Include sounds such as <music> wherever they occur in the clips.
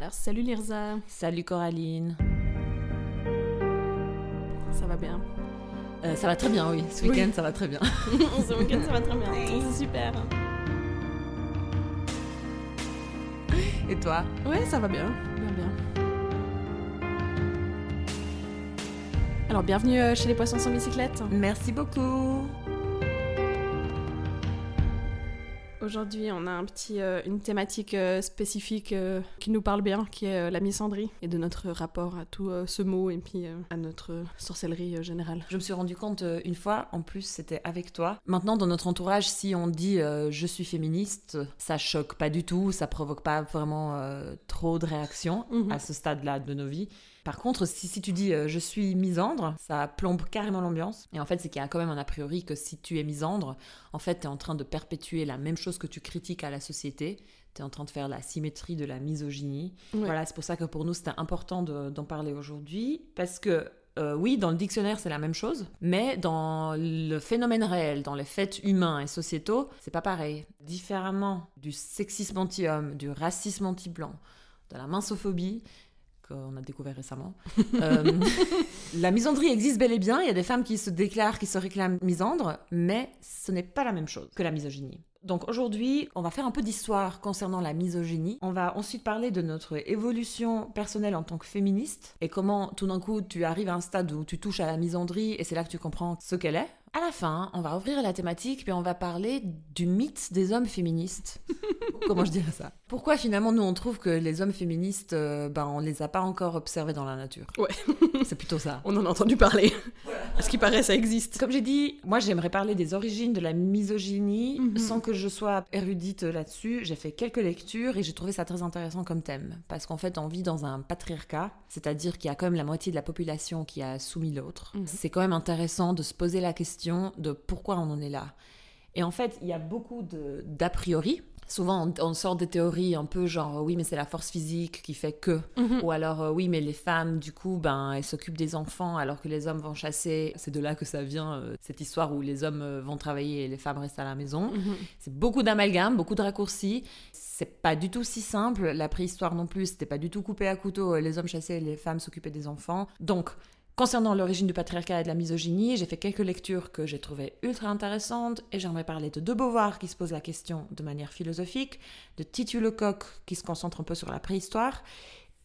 Alors, salut Lirza. Salut Coraline. Ça va bien? Euh, ça va très bien, oui. Ce Oui. week-end, ça va très bien. <laughs> Ce week-end, ça va très bien. C'est super. Et toi? Ouais, ça va bien. Bien, bien. Alors, bienvenue euh, chez les Poissons sans bicyclette. Merci beaucoup. Aujourd'hui, on a un petit, euh, une thématique euh, spécifique euh, qui nous parle bien, qui est la misandrie, et de notre rapport à tout ce mot et puis à notre sorcellerie générale. Je me suis rendu compte une fois, en plus c'était avec toi. Maintenant, dans notre entourage, si on dit je suis féministe, ça choque pas du tout, ça provoque pas vraiment trop de réactions Mhm. à ce stade-là de nos vies. Par contre, si, si tu dis euh, je suis misandre, ça plombe carrément l'ambiance. Et en fait, c'est qu'il y a quand même un a priori que si tu es misandre, en fait, tu es en train de perpétuer la même chose que tu critiques à la société. Tu es en train de faire la symétrie de la misogynie. Ouais. Voilà, c'est pour ça que pour nous, c'était important de- d'en parler aujourd'hui. Parce que, euh, oui, dans le dictionnaire, c'est la même chose. Mais dans le phénomène réel, dans les faits humains et sociétaux, c'est pas pareil. Différemment du sexisme anti-homme, du racisme anti-blanc, de la minsophobie, qu'on a découvert récemment. <laughs> Euh, la misandrie existe bel et bien. Il y a des femmes qui se déclarent, qui se réclament misandres, mais ce n'est pas la même chose que la misogynie. Donc aujourd'hui, on va faire un peu d'histoire concernant la misogynie. On va ensuite parler de notre évolution personnelle en tant que féministe et comment tout d'un coup tu arrives à un stade où tu touches à la misandrie et c'est là que tu comprends ce qu'elle est. À la fin, on va ouvrir la thématique puis on va parler du mythe des hommes féministes. <laughs> Comment je dirais ça? Pourquoi finalement nous on trouve que les hommes féministes, euh, ben on les a pas encore observés dans la nature? Ouais. C'est plutôt ça. On en a entendu parler. À ce qui paraît, ça existe. Comme j'ai dit, moi j'aimerais parler des origines de la misogynie Mhm. sans que je sois érudite là-dessus. J'ai fait quelques lectures et j'ai trouvé ça très intéressant comme thème. Parce qu'en fait, on vit dans un patriarcat, c'est-à-dire qu'il y a quand même la moitié de la population qui a soumis l'autre. Mhm. C'est quand même intéressant de se poser la question de pourquoi on en est là. Et en fait, il y a beaucoup d'a priori. Souvent, on, on sort des théories un peu genre oui, mais c'est la force physique qui fait que. Mhm. Ou alors, euh, oui, mais les femmes, du coup, ben, elles s'occupent des enfants alors que les hommes vont chasser. C'est de là que ça vient, euh, cette histoire où les hommes euh, vont travailler et les femmes restent à la maison. Mhm. C'est beaucoup d'amalgames, beaucoup de raccourcis. C'est pas du tout si simple. La préhistoire non plus, c'était pas du tout coupé à couteau. Les hommes chassaient et les femmes s'occupaient des enfants. Donc, concernant l'origine du patriarcat et de la misogynie, j'ai fait quelques lectures que j'ai trouvées ultra intéressantes et j'aimerais parler de De Beauvoir qui se pose la question de manière philosophique, de Titu Lecoq qui se concentre un peu sur la préhistoire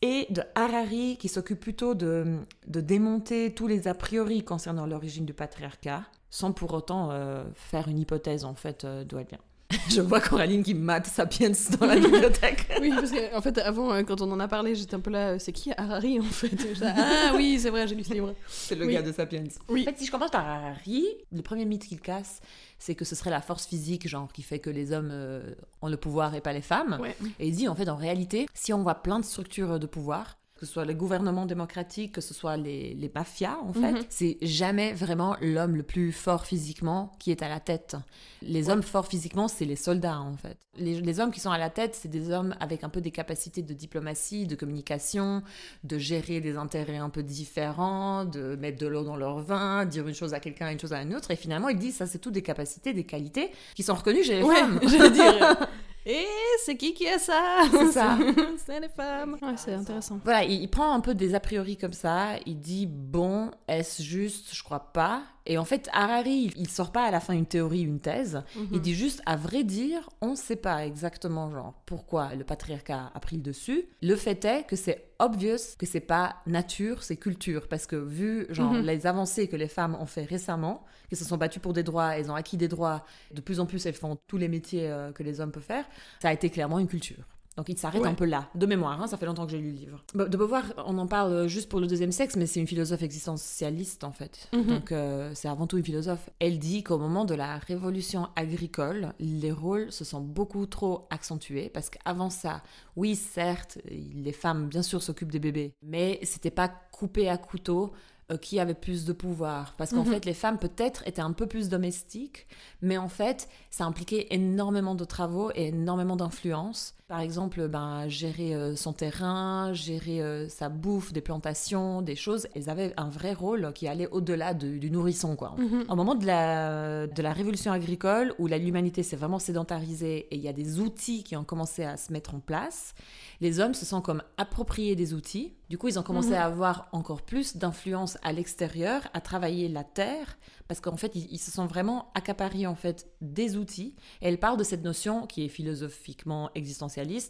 et de Harari qui s'occupe plutôt de, démonter tous les a priori concernant l'origine du patriarcat sans pour autant euh, faire une hypothèse en fait euh, d'où elle vient. <laughs> Je vois Coraline qui mate Sapiens dans la bibliothèque. <laughs> Oui, parce que en fait, avant, euh, quand on en a parlé, j'étais un peu là, euh, c'est qui Harari en fait? Ah oui, c'est vrai, j'ai lu ce livre. C'est le Oui. gars de Sapiens. Oui. En fait, si je commence par Harari, le premier mythe qu'il casse, c'est que ce serait la force physique, genre, qui fait que les hommes euh, ont le pouvoir et pas les femmes. Ouais. Et il dit, en fait, en réalité, si on voit plein de structures de pouvoir, que ce soit le gouvernement démocratique, que ce soit les, les mafias, en fait, Mhm. c'est jamais vraiment l'homme le plus fort physiquement qui est à la tête. Les hommes forts physiquement, c'est les soldats, en fait. Les, les hommes qui sont à la tête, c'est des hommes avec un peu des capacités de diplomatie, de communication, de gérer des intérêts un peu différents, de mettre de l'eau dans leur vin, dire une chose à quelqu'un, une chose à une autre. Et finalement, il dit, ça, c'est tout des capacités, des qualités qui sont reconnues chez les Ouais, femmes. <laughs> dire. <laughs> Et c'est qui qui a ça? C'est ça. <laughs> C'est les femmes. Ouais, c'est intéressant. Voilà, il, il prend un peu des a priori comme ça. Il dit bon, est-ce juste? Je crois pas. Et en fait, Harari, il, sort pas à la fin une théorie, une thèse. Il dit juste, à vrai dire, on ne sait pas exactement genre pourquoi le patriarcat a pris le dessus. Le fait est que c'est obvious que c'est pas nature, c'est culture, parce que vu genre Mhm. les avancées que les femmes ont fait récemment, qu'elles se sont battues pour des droits, elles ont acquis des droits, de plus en plus elles font tous les métiers euh, que les hommes peuvent faire. Ça a été clairement une culture. Donc il s'arrête Ouais. un peu là, de mémoire, hein, ça fait longtemps que j'ai lu le livre. Bah, De Beauvoir, on en parle juste pour le deuxième sexe, mais c'est une philosophe existentialiste en fait. Mhm. Donc euh, c'est avant tout une philosophe. Elle dit qu'au moment de la révolution agricole, les rôles se sont beaucoup trop accentués, parce qu'avant ça, oui certes, les femmes bien sûr s'occupent des bébés, mais c'était pas coupé à couteau. euh, qui avait plus de pouvoir. Parce qu'en Mhm. fait, les femmes peut-être étaient un peu plus domestiques, mais en fait, ça impliquait énormément de travaux et énormément d'influence. Par exemple, ben, gérer euh, son terrain, gérer euh, sa bouffe, des plantations, des choses. Elles avaient un vrai rôle qui allait au-delà de- du nourrisson, quoi. Mhm. Au moment de la, de la révolution agricole, où l'humanité s'est vraiment sédentarisée et il y a des outils qui ont commencé à se mettre en place, les hommes se sont comme appropriés des outils. Du coup, ils ont commencé Mhm. à avoir encore plus d'influence à l'extérieur, à travailler la terre, parce qu'en fait, ils, ils se sont vraiment accaparés en fait des outils. Et elle parle de cette notion qui est philosophiquement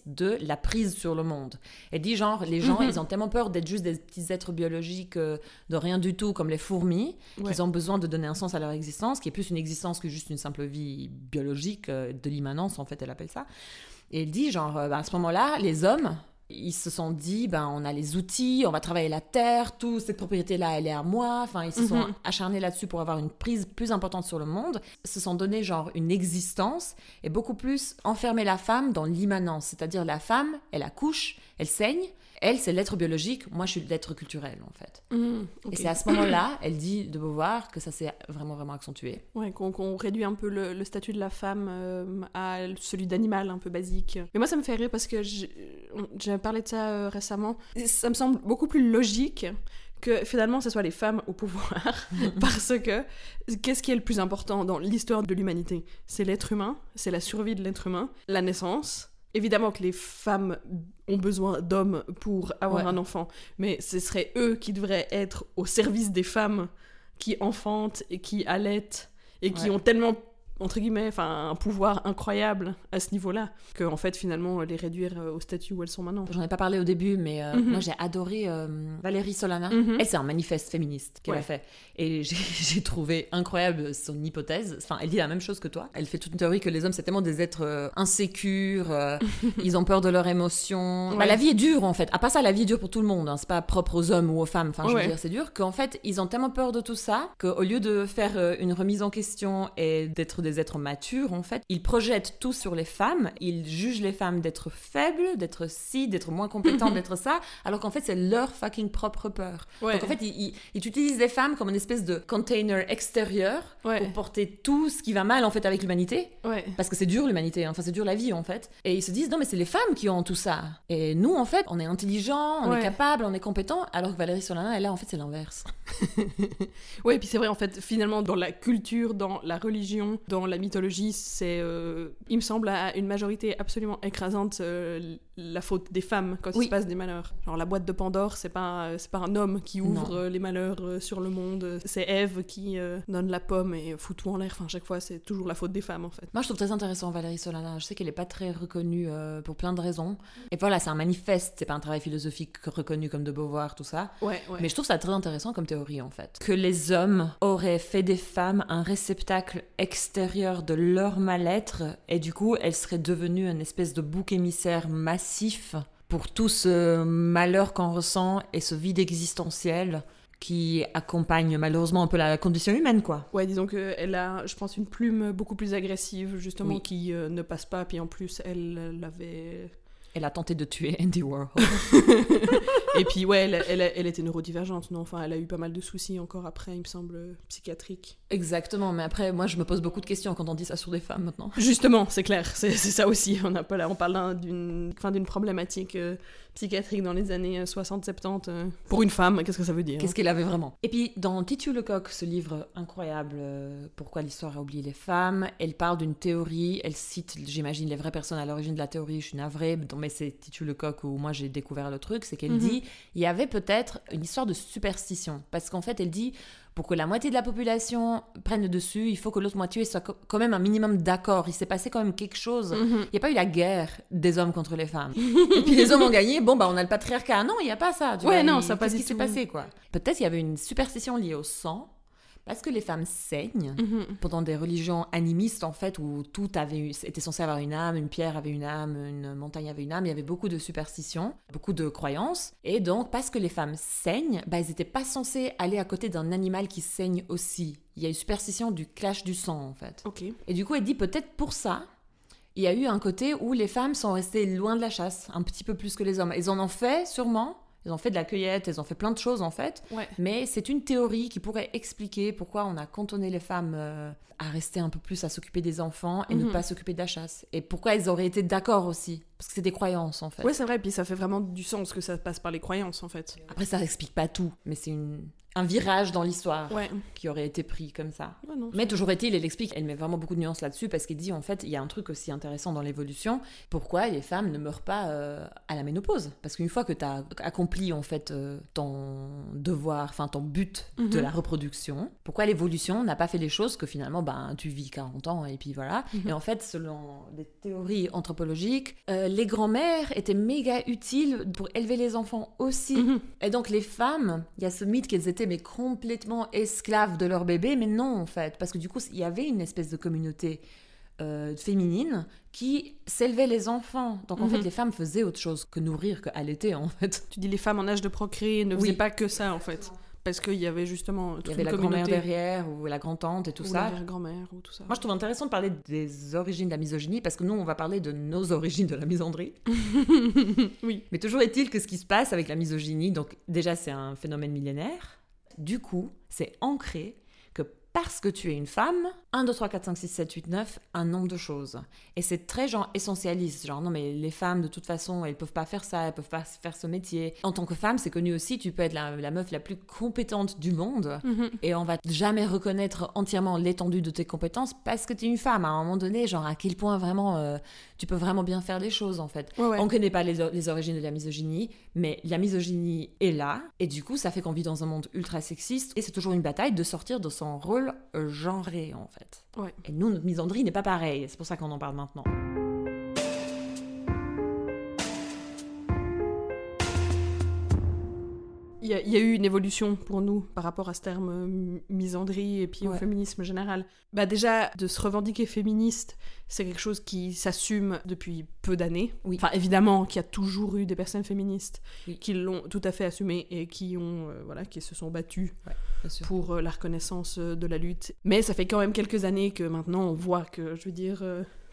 de la prise sur le monde. Elle dit genre, les gens, Mhm. ils ont tellement peur d'être juste des petits êtres biologiques euh, de rien du tout, comme les fourmis, Ouais. qu'ils ont besoin de donner un sens à leur existence, qui est plus une existence que juste une simple vie biologique, euh, de l'immanence en fait, elle appelle ça. Et elle dit genre, euh, bah, à ce moment-là, les hommes, ils se sont dit, ben, on a les outils, on va travailler la terre, tout, cette propriété-là, elle est à moi. Enfin, ils se sont Mhm. acharnés là-dessus pour avoir une prise plus importante sur le monde, se sont donné genre une existence et beaucoup plus enfermer la femme dans l'immanence. C'est-à-dire la femme, elle accouche, elle saigne, elle, c'est l'être biologique, moi, je suis l'être culturel, en fait. Ok. Et c'est à ce moment-là, elle dit de Beauvoir que ça s'est vraiment, vraiment accentué. Ouais, qu'on réduit un peu le, le statut de la femme euh, à celui d'animal un peu basique. Mais moi, ça me fait rire parce que j'ai parlé de ça euh, récemment. Ça me semble beaucoup plus logique que finalement ce soit les femmes au pouvoir <laughs> parce que qu'est-ce qui est le plus important dans l'histoire de l'humanité? C'est l'être humain, c'est la survie de l'être humain, la naissance. Évidemment que les femmes ont besoin d'hommes pour avoir Ouais. un enfant, mais ce serait eux qui devraient être au service des femmes qui enfantent et qui allaitent et qui Ouais. ont tellement entre guillemets enfin un pouvoir incroyable à ce niveau-là que en fait finalement les réduire euh, au statut où elles sont maintenant. J'en ai pas parlé au début, mais euh, Mhm. moi j'ai adoré euh, Valérie Solana. Mhm. Elle, c'est un manifeste féministe qu'elle a fait. Et <laughs> j'ai trouvé incroyable son hypothèse. Enfin, elle dit la même chose que toi. Elle fait toute une théorie que les hommes, c'est tellement des êtres insécures, euh, <laughs> ils ont peur de leurs émotions. Bah, la vie est dure, en fait. À part ça, la vie est dure pour tout le monde. hein. C'est pas propre aux hommes ou aux femmes. Enfin, je veux Ouais. dire, c'est dur. Qu'en fait, ils ont tellement peur de tout ça qu'au lieu de faire une remise en question et d'être des êtres matures, en fait, ils projettent tout sur les femmes. Ils jugent les femmes d'être faibles, d'être ci, d'être moins compétentes, <laughs> d'être ça, alors qu'en fait, c'est leur fucking propre peur. Ouais. Donc en fait, ils, ils- ils utilisent les femmes comme une espèce de container extérieur Ouais. pour porter tout ce qui va mal en fait avec l'humanité. Ouais. Parce que c'est dur l'humanité, hein. enfin c'est dur la vie en fait. Et ils se disent non mais c'est les femmes qui ont tout ça. Et nous en fait, on est intelligents, on est capable, on est compétent, alors que Valérie Solana, elle là en fait c'est l'inverse. <laughs> Ouais, et puis c'est vrai, en fait, finalement, dans la culture, dans la religion, dans la mythologie, c'est, euh, il me semble, à une majorité absolument écrasante, euh, la faute des femmes quand il se passe des malheurs. Genre, la boîte de Pandore, c'est pas, c'est pas un homme qui ouvre Non. euh, les malheurs euh, sur le monde, c'est Ève qui euh, donne la pomme et fout tout en l'air. Enfin, chaque fois, c'est toujours la faute des femmes, en fait. Moi je trouve très intéressant Valérie Solana. Je sais qu'elle est pas très reconnue euh, pour plein de raisons. Et voilà, c'est un manifeste, c'est pas un travail philosophique reconnu comme de Beauvoir, tout ça. Ouais, ouais. Mais je trouve ça très intéressant comme théorie en fait. Que les hommes auraient fait des femmes un réceptacle extérieur de leur mal-être et du coup elles seraient devenues une espèce de bouc émissaire massif pour tout ce malheur qu'on ressent et ce vide existentiel qui accompagne malheureusement un peu la condition humaine quoi. Ouais, disons qu'elle a, je pense, une plume beaucoup plus agressive, justement, Oui. qui euh, ne passe pas. Puis en plus, elle l'avait. Elle a tenté de tuer Andy Warhol. <laughs> Et puis, ouais, elle, elle, elle était neurodivergente, non? Enfin, elle a eu pas mal de soucis encore après, il me semble, euh, psychiatriques. Exactement, mais après moi je me pose beaucoup de questions quand on dit ça sur des femmes maintenant. Justement, c'est clair, c'est ça aussi. On, a pas, là, on parle d'un- d'une enfin, problématique euh, psychiatrique dans les années 60-70. euh, pour une femme, qu'est-ce que ça veut dire Qu'est-ce qu'elle avait vraiment? Et puis, dans Titu Lecoq, ce livre incroyable, euh, Pourquoi l'histoire a oublié les femmes, elle parle d'une théorie, elle cite, j'imagine, les vraies personnes à l'origine de la théorie, je suis navrée, mais c'est Titu Lecoq où moi j'ai découvert le truc, c'est qu'elle Mhm. dit, il y avait peut-être une histoire de superstition. Parce qu'en fait, elle dit, pour que la moitié de la population prenne le dessus, il faut que l'autre moitié soit quand même un minimum d'accord. Il s'est passé quand même quelque chose. Mhm. Il n'y a pas eu la guerre des hommes contre les femmes. Et puis les hommes ont gagné, bon, bah on a le patriarcat. Non, il n'y a pas ça. tu Ouais, vois, non, il- ça a pas Qu'est-ce qui s'est passé, quoi Peut-être il y avait une superstition liée au sang, parce que les femmes saignent. Mhm. Pendant des religions animistes, en fait, où tout avait était censé avoir une âme, une pierre avait une âme, une montagne avait une âme, il y avait beaucoup de superstitions, beaucoup de croyances. Et donc, parce que les femmes saignent, bah, elles n'étaient pas censées aller à côté d'un animal qui saigne aussi. Il y a une superstition du clash du sang, en fait. Et du coup, elle dit peut-être pour ça, il y a eu un côté où les femmes sont restées loin de la chasse, un petit peu plus que les hommes. Ils en ont fait, sûrement, elles ont fait de la cueillette, elles ont fait plein de choses en fait. Ouais. Mais c'est une théorie qui pourrait expliquer pourquoi on a cantonné les femmes euh, à rester un peu plus à s'occuper des enfants et ne Mhm. pas s'occuper de la chasse. Et pourquoi elles auraient été d'accord aussi. Parce que c'est des croyances en fait. Ouais, c'est vrai, puis ça fait vraiment du sens que ça passe par les croyances en fait. Après, ça n'explique pas tout, mais c'est une... un virage dans l'histoire Ouais. qui aurait été pris comme ça. Ouais, non, Mais toujours est-il, elle explique, elle met vraiment beaucoup de nuances là-dessus parce qu'elle dit en fait, il y a un truc aussi intéressant dans l'évolution, pourquoi les femmes ne meurent pas euh, à la ménopause? Parce qu'une fois que tu as accompli en fait euh, ton devoir, enfin ton but de Mhm. la reproduction, pourquoi l'évolution n'a pas fait les choses que finalement ben, tu vis 40 ans et puis voilà. Mhm. Et en fait, selon des théories anthropologiques, euh, les grands-mères étaient méga utiles pour élever les enfants aussi. Mhm. Et donc les femmes, il y a ce mythe qu'elles étaient mais complètement esclaves de leur bébé, mais non en fait, parce que du coup il y avait une espèce de communauté euh, féminine qui s'élevait les enfants. Donc en Mhm. fait les femmes faisaient autre chose que nourrir, que allaiter en fait. Tu dis les femmes en âge de procréer ne Oui. faisaient pas que ça en fait. Parce qu'il y avait justement toute Il y avait une la grand-mère derrière ou la grand-tante et tout ou ça. l'arrière-grand-mère ou tout ça. Moi je trouve intéressant de parler des origines de la misogynie parce que nous on va parler de nos origines de la misandrie. <laughs> oui. Mais toujours est-il que ce qui se passe avec la misogynie, donc déjà c'est un phénomène millénaire, du coup c'est ancré que parce que tu es une femme, 1, 2, 3, 4, 5, 6, 7, 8, 9, un nombre de choses. Et c'est très genre essentialiste, genre non mais les femmes de toute façon elles peuvent pas faire ça, elles peuvent pas faire ce métier. En tant que femme c'est connu aussi, tu peux être la, la meuf la plus compétente du monde Mhm. et on va jamais reconnaître entièrement l'étendue de tes compétences parce que tu es une femme à un moment donné, genre à quel point vraiment euh, tu peux vraiment bien faire les choses en fait. Ouais, ouais. On ne connaît pas les, les origines de la misogynie, mais la misogynie est là, et du coup, ça fait qu'on vit dans un monde ultra sexiste, et c'est toujours une bataille de sortir de son rôle euh, genré, en fait. Ouais. Et nous, notre misandrie n'est pas pareille, c'est pour ça qu'on en parle maintenant. Il y, a, il y a eu une évolution pour nous par rapport à ce terme euh, misandrie et puis au féminisme général. Bah déjà, de se revendiquer féministe, c'est quelque chose qui s'assume depuis peu d'années. Oui. Enfin, évidemment qu'il y a toujours eu des personnes féministes Oui. qui l'ont tout à fait assumé et qui ont, euh, voilà, qui se sont battues pour euh, la reconnaissance de la lutte. Mais ça fait quand même quelques années que maintenant on voit que, je veux dire,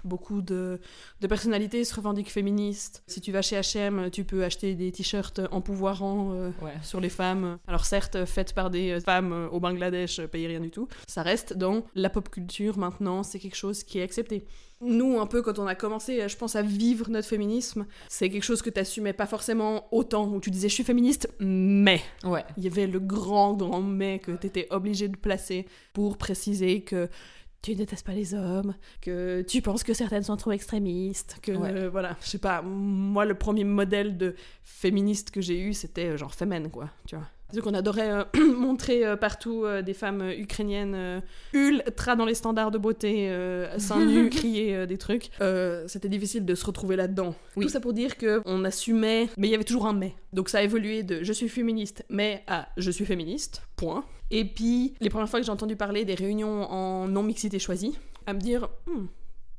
beaucoup de, de personnalités se revendiquent féministes. Si tu vas chez H&M, tu peux acheter des t-shirts empouvoirants euh, Ouais. sur les femmes. Alors certes, faites par des femmes euh, au Bangladesh, euh, payez rien du tout. Ça reste dans la pop culture maintenant, c'est quelque chose qui est accepté. Nous, un peu, quand on a commencé, je pense, à vivre notre féminisme, c'est quelque chose que t'assumais pas forcément autant, où tu disais je suis féministe, mais Ouais. il y avait le grand, grand mais que tu étais obligé de placer pour préciser que tu détestes pas les hommes, que tu penses que certaines sont trop extrémistes, que Ouais. euh, voilà, je sais pas, moi le premier modèle de féministe que j'ai eu c'était euh, genre Femen quoi, tu vois. Donc on adorait euh, <clears throat> montrer euh, partout des femmes ukrainiennes ultra dans les standards de beauté, seins nus, <laughs> crier des trucs. C'était difficile de se retrouver là-dedans. Oui. Tout ça pour dire que on assumait, mais il y avait toujours un mais. Donc ça a évolué de je suis féministe, mais à je suis féministe, point. Et puis les premières fois que j'ai entendu parler des réunions en non-mixité choisie, à me dire, Hmm,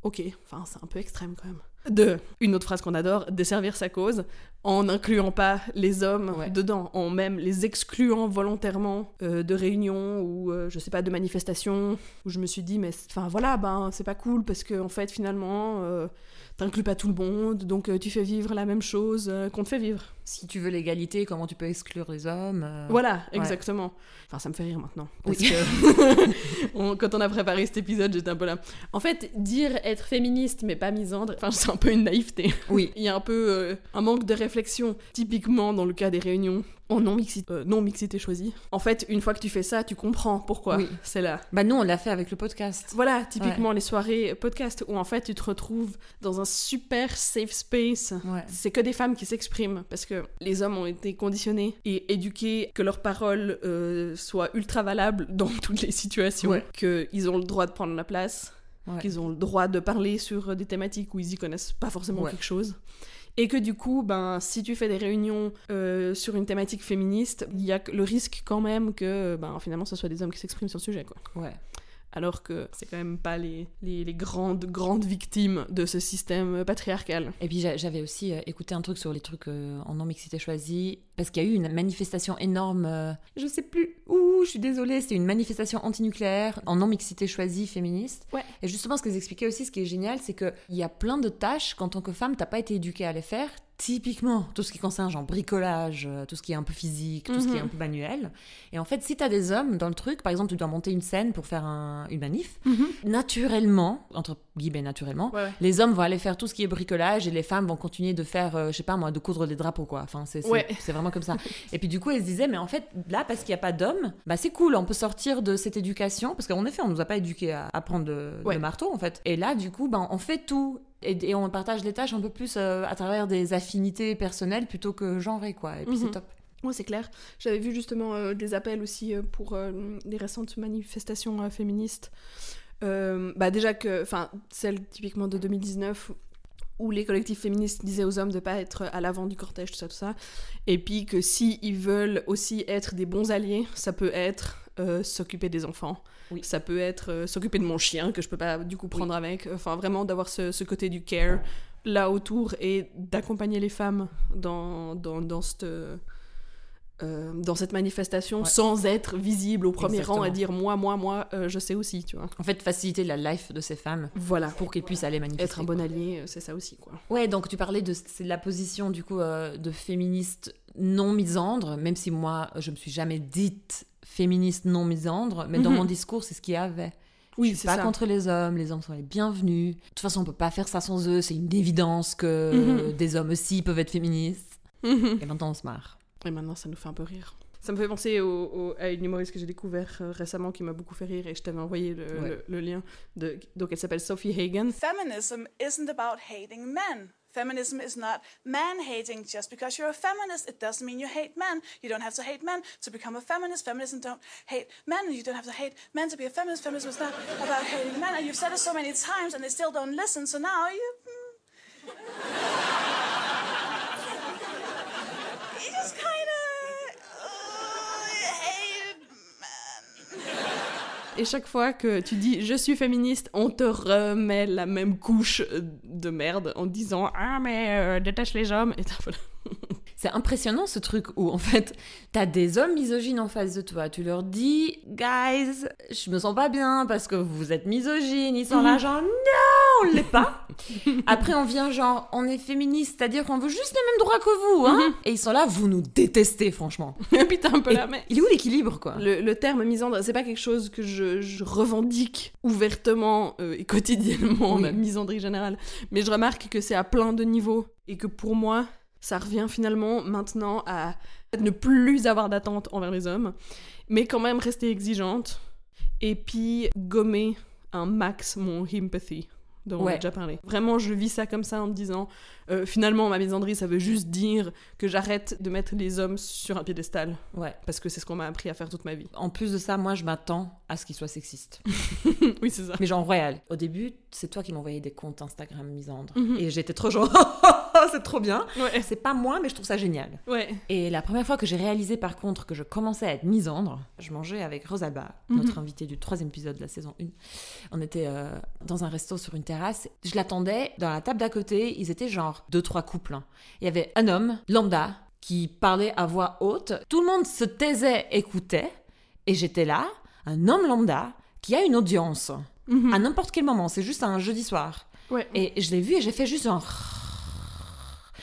ok, enfin c'est un peu extrême quand même. De, une autre phrase qu'on adore, desservir sa cause en n'incluant pas les hommes Ouais. dedans, en même les excluant volontairement euh, de réunions ou euh, je sais pas de manifestations où je me suis dit mais enfin voilà ben c'est pas cool parce que en fait finalement euh, t'inclus pas tout le monde donc euh, tu fais vivre la même chose euh, qu'on te fait vivre. Si tu veux l'égalité, comment tu peux exclure les hommes euh, Voilà, exactement. Enfin, ça me fait rire maintenant. Parce Oui. que <laughs> on- quand on a préparé cet épisode, j'étais un peu là. En fait, dire être féministe mais pas misandre, enfin, c'est un peu une naïveté. Oui. <laughs> Il y a un peu euh, un manque de réflexion, typiquement dans le cas des réunions en non-mixité euh, non -mixité choisie. En fait, une fois que tu fais ça, tu comprends pourquoi Oui. c'est là. Bah nous, on l'a fait avec le podcast. Voilà, typiquement les soirées podcast où en fait tu te retrouves dans un super safe space Ouais. c'est que des femmes qui s'expriment parce que les hommes ont été conditionnés et éduqués que leurs paroles euh, soient ultra valables <laughs> dans toutes les situations, Ouais. qu'ils ont le droit de prendre la place, Ouais. qu'ils ont le droit de parler sur des thématiques où ils y connaissent pas forcément Ouais. quelque chose. Et que du coup, ben, si tu fais des réunions euh, sur une thématique féministe, il y a le risque quand même que ben, finalement ce soit des hommes qui s'expriment sur le sujet. Quoi Ouais. Alors que c'est quand même pas les, les, les grandes, grandes victimes de ce système patriarcal. Et puis j'a- j'avais aussi euh, écouté un truc sur les trucs euh, en non-mixité choisie, parce qu'il y a eu une manifestation énorme, euh, je sais plus où, je suis désolée, c'était une manifestation antinucléaire en non-mixité choisie féministe. Ouais. Et justement, ce que expliquaient aussi, ce qui est génial, c'est qu'il y a plein de tâches qu'en tant que femme, t'as pas été éduquée à les faire, typiquement tout ce qui concerne genre bricolage, euh, tout ce qui est un peu physique, tout ce qui est Mhm. un peu manuel. Et en fait, si tu as des hommes dans le truc, par exemple, tu dois monter une scène pour faire un- une manif, naturellement, entre guillemets naturellement, Ouais, ouais. les hommes vont aller faire tout ce qui est bricolage et les femmes vont continuer de faire, euh, je sais pas moi, de coudre des drapeaux, quoi. Enfin, c'est Ouais. vraiment comme ça. <laughs> et puis du coup, elles se disaient, mais en fait, là, parce qu'il n'y a pas d'hommes, bah c'est cool, on peut sortir de cette éducation, parce qu'en effet, on nous a pas éduqués à, à prendre le marteau, en fait. Et là, du coup, bah, on fait tout. Et, et on partage les tâches un peu plus euh, à travers des affinités personnelles plutôt que genrées, quoi. Et puis Mhm. c'est top. Ouais, c'est clair. J'avais vu justement euh, des appels aussi euh, pour les récentes manifestations féministes. Bah déjà que, enfin, celle typiquement de 2019 où les collectifs féministes disaient aux hommes de pas être à l'avant du cortège, tout ça, tout ça. Et puis que si ils veulent aussi être des bons alliés, ça peut être euh, s'occuper des enfants. Oui. Ça peut être euh, s'occuper de mon chien que je peux pas du coup prendre avec. Enfin, vraiment d'avoir ce, ce côté du care là autour et d'accompagner les femmes dans, dans, dans cette euh, dans cette manifestation Ouais. sans être visible au premier rang et dire moi, moi, moi, euh, je sais aussi, tu vois. En fait, faciliter la life de ces femmes Voilà. pour qu'elles puissent aller manifester. Être un bon allié, c'est ça aussi, quoi. Ouais, donc tu parlais de, c'est de la position du coup euh, de féministe non misandre, même si moi je me suis jamais dite féministe non misandre, mais dans Mhm. mon discours c'est ce qu'il y avait. Oui, je suis c'est pas ça. contre les hommes, les hommes sont les bienvenus. De toute façon, on peut pas faire ça sans eux, c'est une évidence que Mhm. des hommes aussi peuvent être féministes. Mhm. Et maintenant on se marre. Et maintenant, ça nous fait un peu rire. Ça me fait penser au- au- à une humoriste que j'ai découvert euh, récemment qui m'a beaucoup fait rire et je t'avais envoyé le, Ouais. le- le lien. De, donc, elle s'appelle Sophie Hagen. Feminism isn't about hating men. Feminism is not man hating. Just because you're a feminist, it doesn't mean you hate men. You don't have to hate men to become a feminist. Feminism don't hate men. You don't have to hate men to be a feminist. Feminism is not about hating men. And you've said it so many times, and they still don't listen. So now you. hmm. Et chaque fois que tu dis je suis féministe, on te remet la même couche euh, de merde en disant ah mais euh, détache les hommes. Et voilà. C'est impressionnant ce truc où en fait t'as des hommes misogynes en face de toi. Tu leur dis, guys, je me sens pas bien parce que vous êtes misogynes. Ils sont là genre non, on l'est pas. <laughs> Après on vient genre on est féministe, c'est-à-dire qu'on veut juste les mêmes droits que vous, hein. Et ils sont là, vous nous détestez franchement. <laughs> T'es un peu là, mais il est où l'équilibre quoi? Le, le terme misandre, c'est pas quelque chose que je, je revendique ouvertement euh, et quotidiennement, Oui. ma misandrie générale. Mais je remarque que c'est à plein de niveaux et que pour moi, ça revient finalement maintenant à ne plus avoir d'attente envers les hommes, mais quand même rester exigeante et puis gommer un max mon empathy dont on a déjà parlé. Vraiment, je vis ça comme ça en me disant, euh, finalement, ma misandrie, ça veut juste dire que j'arrête de mettre les hommes sur un piédestal, Ouais. parce que c'est ce qu'on m'a appris à faire toute ma vie. En plus de ça, moi je m'attends à ce qu'ils soient sexistes. <laughs> oui, c'est ça. Mais genre réel. Au début, c'est toi qui m'envoyais des comptes Instagram misandres. Mhm. Et j'étais trop genre, <laughs> c'est trop bien. Ouais. C'est pas moi, mais je trouve ça génial. Ouais. Et la première fois que j'ai réalisé par contre que je commençais à être misandre, je mangeais avec Rosalba, Mhm. notre invitée du troisième épisode de la saison 1. On était euh, dans un resto sur une terrasse. Je l'attendais, dans la table d'à côté, ils étaient genre deux, trois couples. hein. Il y avait un homme, lambda, qui parlait à voix haute. Tout le monde se taisait, écoutait. Et j'étais là, un homme lambda, qui a une audience Mhm. à n'importe quel moment. C'est juste un jeudi soir. Ouais. Et je l'ai vu et j'ai fait juste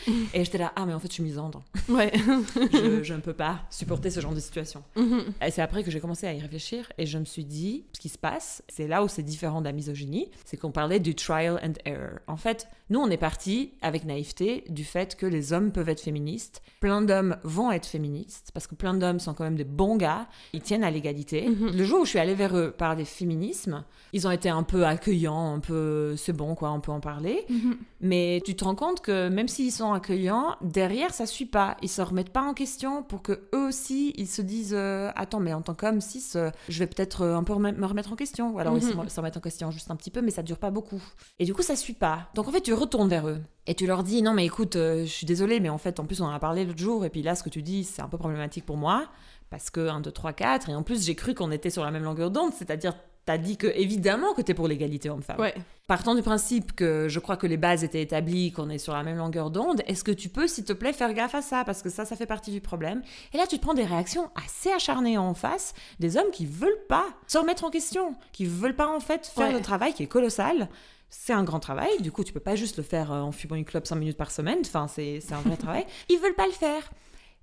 <laughs> Et j'étais là, ah mais en fait je suis misandre Ouais. <laughs> je, je ne peux pas supporter ce genre de situation. <laughs> Mhm. Et c'est après que j'ai commencé à y réfléchir et je me suis dit, ce qui se passe, c'est là où c'est différent de la misogynie, c'est qu'on parlait du trial and error. En fait, nous, on est parti avec naïveté du fait que les hommes peuvent être féministes. Plein d'hommes vont être féministes parce que plein d'hommes sont quand même des bons gars. Ils tiennent à l'égalité. Mhm. Le jour où je suis allée vers eux par des féminismes, ils ont été un peu accueillants, un peu c'est bon quoi, on peut en parler. Mhm. Mais tu te rends compte que même s'ils sont accueillants, derrière ça suit pas. Ils se remettent pas en question pour que eux aussi ils se disent euh, attends mais en tant qu'homme cis, euh, je vais peut-être euh, un peu me remettre en question. Ou alors ils se Mhm. se remettent en question juste un petit peu, mais ça dure pas beaucoup. Et du coup ça suit pas. Donc en fait tu retournes vers eux et tu leur dis non mais écoute, euh, je suis désolée mais en fait en plus on en a parlé l'autre jour et puis là ce que tu dis c'est un peu problématique pour moi parce que 1 2 3 4 et en plus j'ai cru qu'on était sur la même longueur d'onde, c'est-à-dire T'as dit que évidemment que t'es pour l'égalité homme-femme. Ouais. Partant du principe que je crois que les bases étaient établies, qu'on est sur la même longueur d'onde, est-ce que tu peux, s'il te plaît, faire gaffe à ça? Parce que ça, ça fait partie du problème. Et là, tu te prends des réactions assez acharnées en face, des hommes qui veulent pas se remettre en question, qui veulent pas en fait faire Ouais. le travail qui est colossal, c'est un grand travail. Du coup, tu peux pas juste le faire euh, en fumant une clope 5 minutes par semaine. Enfin, c'est c'est un vrai <laughs> travail. Ils veulent pas le faire.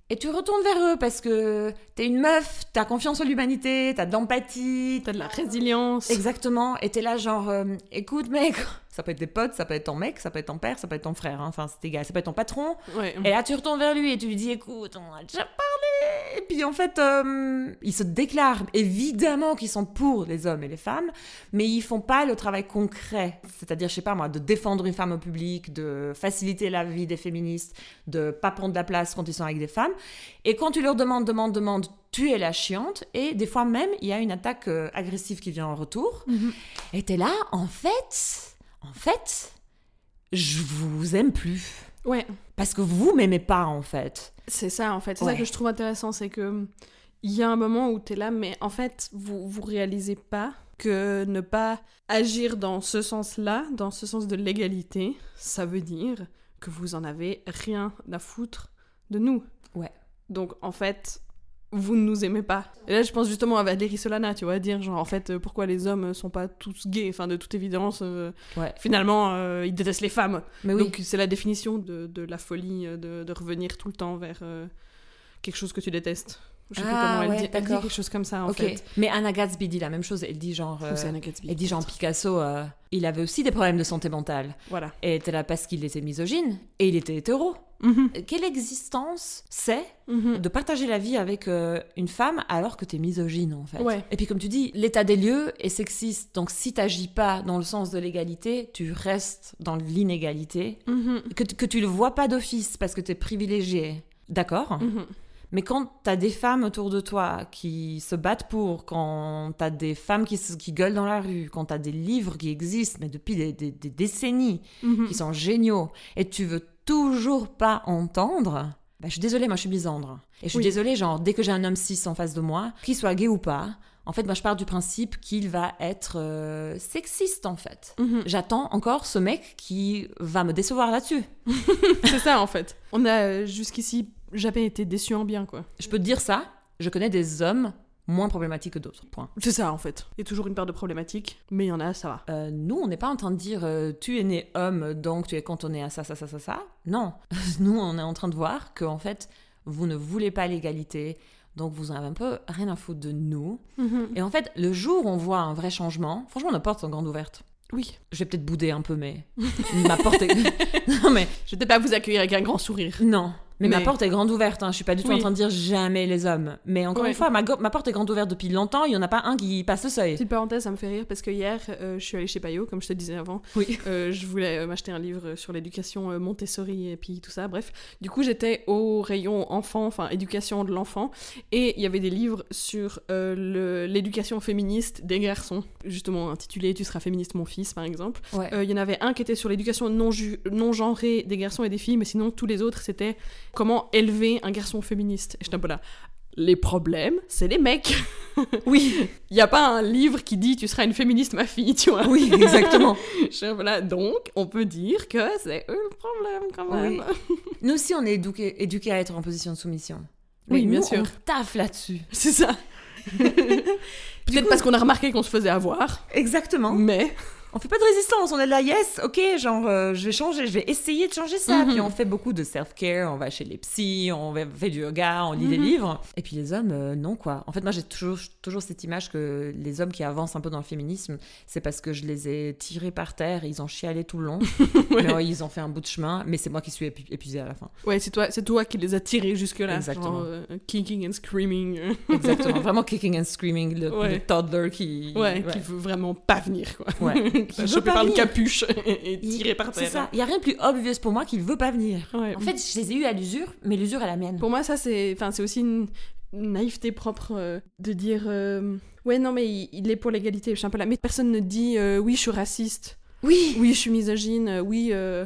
Et tu retournes vers eux parce que t'es une meuf, t'as confiance en l'humanité, t'as de l'empathie, T'as de la résilience. Exactement. Et t'es là, genre, euh, écoute, mec, ça peut être des potes, ça peut être ton mec, ça peut être ton père, ça peut être ton frère, hein. enfin, c'est égal, ça peut être ton patron. Ouais. Et là, tu retournes vers lui et tu lui dis, écoute, on a déjà parlé. Et puis, en fait, euh, ils se déclarent évidemment qu'ils sont pour les hommes et les femmes, mais ils font pas le travail concret. C'est-à-dire, je sais pas moi, de défendre une femme au public, de faciliter la vie des féministes, de pas prendre de la place quand ils sont avec des femmes. Et quand tu leur demandes, demandes, demandes, tu es la chiante. Et des fois même, il y a une attaque euh, agressive qui vient en retour. Mhm. Et t'es là, en fait, en fait, je vous aime plus. Ouais. Parce que vous m'aimez pas, en fait. C'est ça en fait, c'est Ouais. ça que je trouve intéressant, c'est que il y a un moment où tu es là, mais en fait, vous vous réalisez pas que ne pas agir dans ce sens-là, dans ce sens de l'égalité, ça veut dire que vous en avez rien à foutre de nous. Ouais. Donc en fait, vous ne nous aimez pas. Et là, je pense justement à Valérie Solana, tu vois, dire genre en fait euh, pourquoi les hommes sont pas tous gays, enfin de toute évidence, euh, Ouais. finalement euh, ils détestent les femmes. Mais oui. Donc c'est la définition de, de la folie, de, de revenir tout le temps vers euh, quelque chose que tu détestes. Je sais plus Ah, comment elle ouais, dit. Elle dit quelque chose comme ça en fait. Mais Anna Gatsby dit la même chose. Elle dit genre. Euh, Anna Gatsby. elle dit genre Picasso, euh, il avait aussi des problèmes de santé mentale. Voilà. Et était là parce qu'il était misogyne et il était hétéro. Mhm. Quelle existence c'est Mhm. de partager la vie avec euh, une femme alors que t'es misogyne en fait? Ouais. Et puis comme tu dis, l'état des lieux est sexiste. Donc si t'agis pas dans le sens de l'égalité, tu restes dans l'inégalité. Mhm. Que, que tu le vois pas d'office parce que t'es privilégié. D'accord? Mais quand t'as des femmes autour de toi qui se battent pour, quand t'as des femmes qui, se- qui gueulent dans la rue, quand t'as des livres qui existent, mais depuis des, des- des décennies, Mhm. qui sont géniaux, et tu veux toujours pas entendre, bah, je suis désolée, moi je suis misandre. Et je suis Oui. désolée, genre, dès que j'ai un homme cis en face de moi, qu'il soit gay ou pas, en fait, moi je pars du principe qu'il va être euh, sexiste, en fait. Mhm. J'attends encore ce mec qui va me décevoir là-dessus. <laughs> c'est ça en fait. On a euh, jusqu'ici jamais été déçus en bien quoi. Je peux te dire ça, je connais des hommes moins problématiques que d'autres, point. C'est ça en fait. Il y a toujours une part de problématique, mais il y en a, ça va. Euh, nous, on n'est pas en train de dire euh, tu es né homme, donc tu es cantonné à ça, ça, ça, ça, ça. Non. <laughs> Nous, on est en train de voir que, en fait, vous ne voulez pas l'égalité, donc vous en avez un peu rien à foutre de nous. Mhm. Et en fait, le jour où on voit un vrai changement, franchement, nos portes sont grandes ouvertes. Oui. Je vais peut-être bouder un peu, mais <laughs> ma porte est. <laughs> non, mais Je vais peut-être pas vous accueillir avec un grand sourire. non. Mais, ma porte est grande ouverte, hein. je suis pas du tout Oui. en train de dire jamais les hommes. Mais encore Ouais. une fois, ma, ma porte est grande ouverte depuis longtemps, il y en a pas un qui passe le seuil. Petite parenthèse, ça me fait rire parce que hier, euh, je suis allée chez Payot, comme je te disais avant. Oui. Euh, je voulais euh, m'acheter un livre sur l'éducation Montessori et puis tout ça, bref. Du coup, j'étais au rayon enfant, enfin éducation de l'enfant, et il y avait des livres sur l'éducation féministe des garçons, justement intitulé Tu seras féministe, mon fils, par exemple. Ouais. Il y en avait un qui était sur l'éducation non, non genrée des garçons et des filles, mais sinon tous les autres c'était comment élever un garçon féministe. Et j'étais un peu là. Les problèmes, c'est les mecs. <laughs> Oui, Il n'y a pas un livre qui dit tu seras une féministe, ma fille, tu vois. oui, exactement. <laughs> Je suis un peu là. Donc, on peut dire que c'est eux le problème quand même. <laughs> Nous aussi, on est éduqués éduqués à être en position de soumission. Oui, bien sûr. On taffe là-dessus. C'est ça. Peut-être parce qu'on a remarqué qu'on se faisait avoir, Exactement. mais On fait pas de résistance, on est là, yes, ok, genre, euh, je vais changer, je vais essayer de changer ça. Mhm. Puis on fait beaucoup de self-care, on va chez les psys, on fait du yoga, on lit des Mhm. livres. Et puis les hommes, euh, non, quoi. En fait, moi, j'ai toujours, toujours cette image que les hommes qui avancent un peu dans le féminisme, c'est parce que je les ai tirés par terre, ils ont chialé tout le long. <laughs> Ouais. Ouais, ils ont fait un bout de chemin, mais c'est moi qui suis épu- épuisée à la fin. ouais, c'est toi, toi qui les as tirés jusque là, Exactement. genre, euh, kicking and screaming. <laughs> Exactement, vraiment kicking and screaming, le, Ouais. le toddler qui. Ouais, qui veut vraiment pas venir quoi. Ouais. <laughs> Qui veut chopé pas par le venir. capuche <laughs> et, et Il- tiré par C'est terre. ça, il y a rien de plus obvious pour moi qu'il veut pas venir. Ouais. En fait, je les ai eus à l'usure, mais l'usure est la mienne. Pour moi, ça, c'est enfin, c'est aussi une une naïveté propre euh, de dire euh, Ouais, non, mais il, il est pour l'égalité. Je suis un peu là. Mais personne ne dit euh, Oui, je suis raciste. Oui, Oui, je suis misogyne. euh, Oui, euh,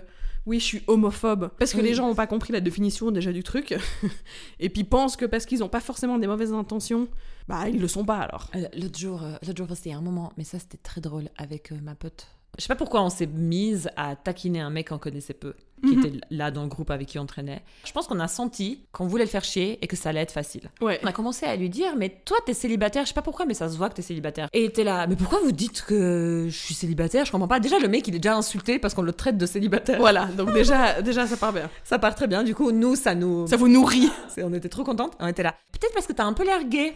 oui je suis homophobe. Parce que Oui. les gens n'ont pas compris la définition déjà du truc. <laughs> et puis pensent que parce qu'ils n'ont pas forcément des mauvaises intentions, bah, ils le sont pas alors. Euh, L'autre jour, euh, l'autre jour, c'était un moment, mais ça c'était très drôle avec euh, ma pote Je sais pas pourquoi on s'est mise à taquiner un mec qu'on connaissait peu, qui Mhm. était là dans le groupe avec qui on traînait. Je pense qu'on a senti qu'on voulait le faire chier et que ça allait être facile. Ouais. On a commencé à lui dire, mais toi, t'es célibataire, je sais pas pourquoi, mais ça se voit que t'es célibataire. Et il était là, mais pourquoi vous dites que je suis célibataire? Je comprends pas. Déjà, le mec, il est déjà insulté parce qu'on le traite de célibataire. Voilà, donc <laughs> déjà, déjà ça part bien. Ça part très bien. Du coup, nous, ça nous. Ça vous nourrit. On était trop contentes. On était là. Peut-être parce que t'as un peu l'air gay.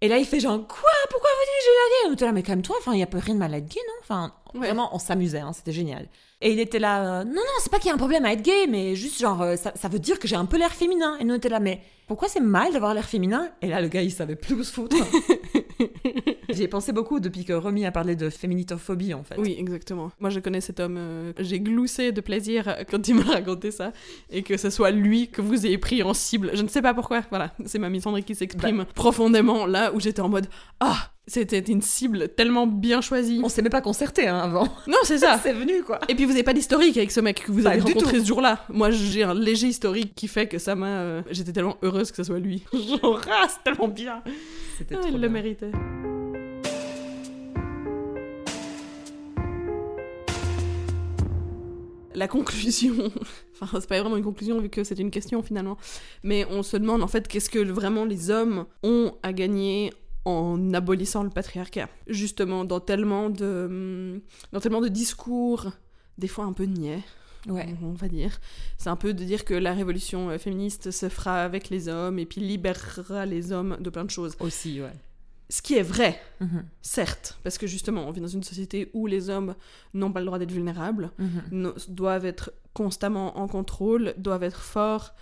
Et là, il fait genre, quoi? Pourquoi vous dites que j'ai l'air gay On était là, mais calme-toi, enfin, il y a pas rien de mal à être gay, non? Enfin, Ouais. vraiment, on s'amusait, hein, c'était génial. Et il était là, euh, non, non, c'est pas qu'il y a un problème à être gay, mais juste genre, euh, ça, ça veut dire que j'ai un peu l'air féminin. Et nous, on était là, mais pourquoi c'est mal d'avoir l'air féminin? Et là, le gars, il savait plus où se foutre. <laughs> <laughs> J'y ai pensé beaucoup depuis que Romy a parlé de féminitophobie, en fait. Oui, exactement. Moi, je connais cet homme. euh, J'ai gloussé de plaisir quand il m'a <laughs> raconté ça. Et que ce soit lui que vous ayez pris en cible. Je ne sais pas pourquoi. Voilà, c'est ma Sandrine qui s'exprime profondément là où j'étais en mode Ah, c'était une cible tellement bien choisie. On s'est même pas concerté hein, avant. <laughs> Non, c'est ça. c'est venu, quoi. Et puis vous n'avez pas d'historique avec ce mec que vous Pas avez rencontré ce jour-là. Moi, j'ai un léger historique qui fait que ça m'a. euh, J'étais tellement heureuse que ce soit lui. Genre, ah, c'est tellement bien. C'était Ah, trop il le méritait. La conclusion, <laughs> enfin c'est pas vraiment une conclusion vu que c'est une question finalement, mais on se demande en fait qu'est-ce que vraiment les hommes ont à gagner en abolissant le patriarcat. Justement dans tellement de, dans tellement de discours, des fois un peu niais, Ouais. on va dire. C'est un peu de dire que la révolution euh, féministe se fera avec les hommes et puis libérera les hommes de plein de choses. Aussi, ouais. Ce qui est vrai, Mhm. certes, parce que justement, on vit dans une société où les hommes n'ont pas le droit d'être vulnérables, Mhm. doivent être constamment en contrôle, doivent être forts,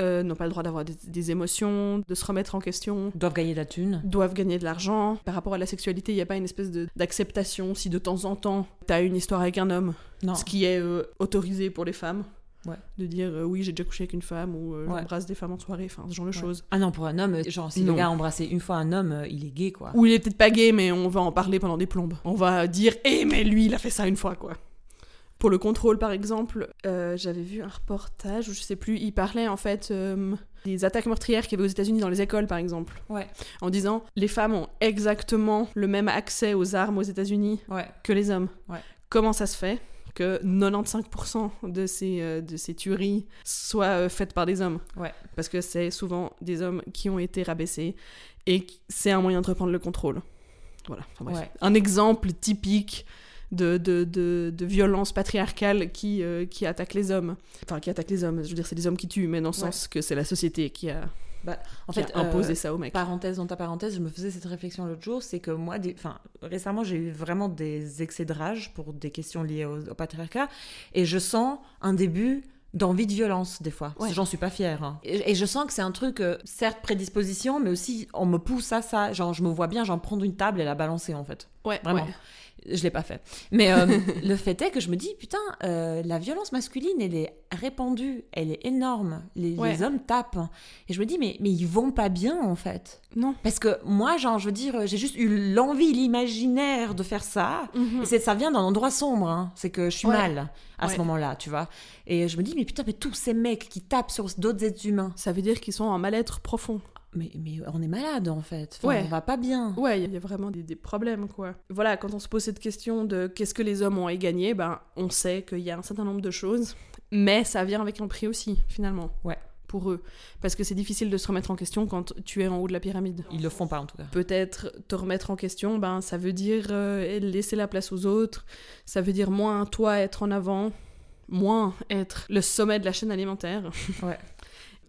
euh, n'ont pas le droit d'avoir des, des émotions, de se remettre en question, Doivent gagner de la thune. doivent gagner de l'argent. Par rapport à la sexualité, il n'y a pas une espèce d'acceptation si de temps en temps, tu as une histoire avec un homme, Non. ce qui est euh, autorisé pour les femmes. Ouais. De dire euh, oui, j'ai déjà couché avec une femme ou euh, Ouais. j'embrasse des femmes en soirée, enfin ce genre de Ouais. choses. Ah non, pour un homme, genre si le gars a embrassé une fois un homme, euh, il est gay quoi. Ou il est peut-être pas gay, mais on va en parler pendant des plombes. On va dire, eh, mais lui, il a fait ça une fois, quoi. Pour le contrôle, par exemple, euh, j'avais vu un reportage où je sais plus, il parlait en fait euh, des attaques meurtrières qu'il y avait aux États-Unis dans les écoles, par exemple. Ouais. En disant, les femmes ont exactement le même accès aux armes aux États-Unis Ouais. que les hommes. Ouais. Comment ça se fait que 95% de ces, euh, de ces tueries soient euh, faites par des hommes? Ouais. Parce que c'est souvent des hommes qui ont été rabaissés et c'est un moyen de reprendre le contrôle. Voilà, enfin bref. Ouais. Un exemple typique de, de, de, de violence patriarcale qui, euh, qui attaque les hommes. Enfin, qui attaque les hommes, je veux dire, c'est les hommes qui tuent, mais dans le Ouais. sens que c'est la société qui a, En qui fait, euh, ça aux mecs. parenthèse dans ta parenthèse, je me faisais cette réflexion l'autre jour, c'est que moi, des- récemment, j'ai eu vraiment des excès de rage pour des questions liées au, au patriarcat, et je sens un début d'envie de violence des fois. Ouais. J'en suis pas fière. hein. Et, et je sens que c'est un truc, euh, certes prédisposition, mais aussi on me pousse à ça. Genre, je me vois bien, j'en prendre une table et la balancer en fait. Ouais, Vraiment. ouais. Je l'ai pas fait. Mais euh, <laughs> le fait est que je me dis, putain, euh, la violence masculine, elle est répandue, elle est énorme. Les, Ouais. les hommes tapent. Et je me dis, mais, mais ils vont pas bien, en fait. Non. Parce que moi, genre, je veux dire, j'ai juste eu l'envie, l'imaginaire de faire ça. Mhm. Et c'est- ça vient d'un endroit sombre. hein. C'est que je suis Ouais. mal à Ouais. ce moment-là, tu vois. Et je me dis, mais putain, mais tous ces mecs qui tapent sur d'autres êtres humains, Ça veut dire qu'ils sont en mal-être profond. Mais, mais on est malade, en fait. Enfin, Ouais. On va pas bien. Ouais, il y a vraiment des, des problèmes, quoi. Voilà, quand on se pose cette question de qu'est-ce que les hommes ont à gagner, ben, on sait qu'il y a un certain nombre de choses, mais ça vient avec un prix aussi, finalement. Ouais. Pour eux. Parce que c'est difficile de se remettre en question quand tu es en haut de la pyramide. Ils le font pas, en tout cas. Peut-être te remettre en question, ben, ça veut dire euh, laisser la place aux autres, ça veut dire moins toi être en avant, moins être le sommet de la chaîne alimentaire. Ouais. <laughs>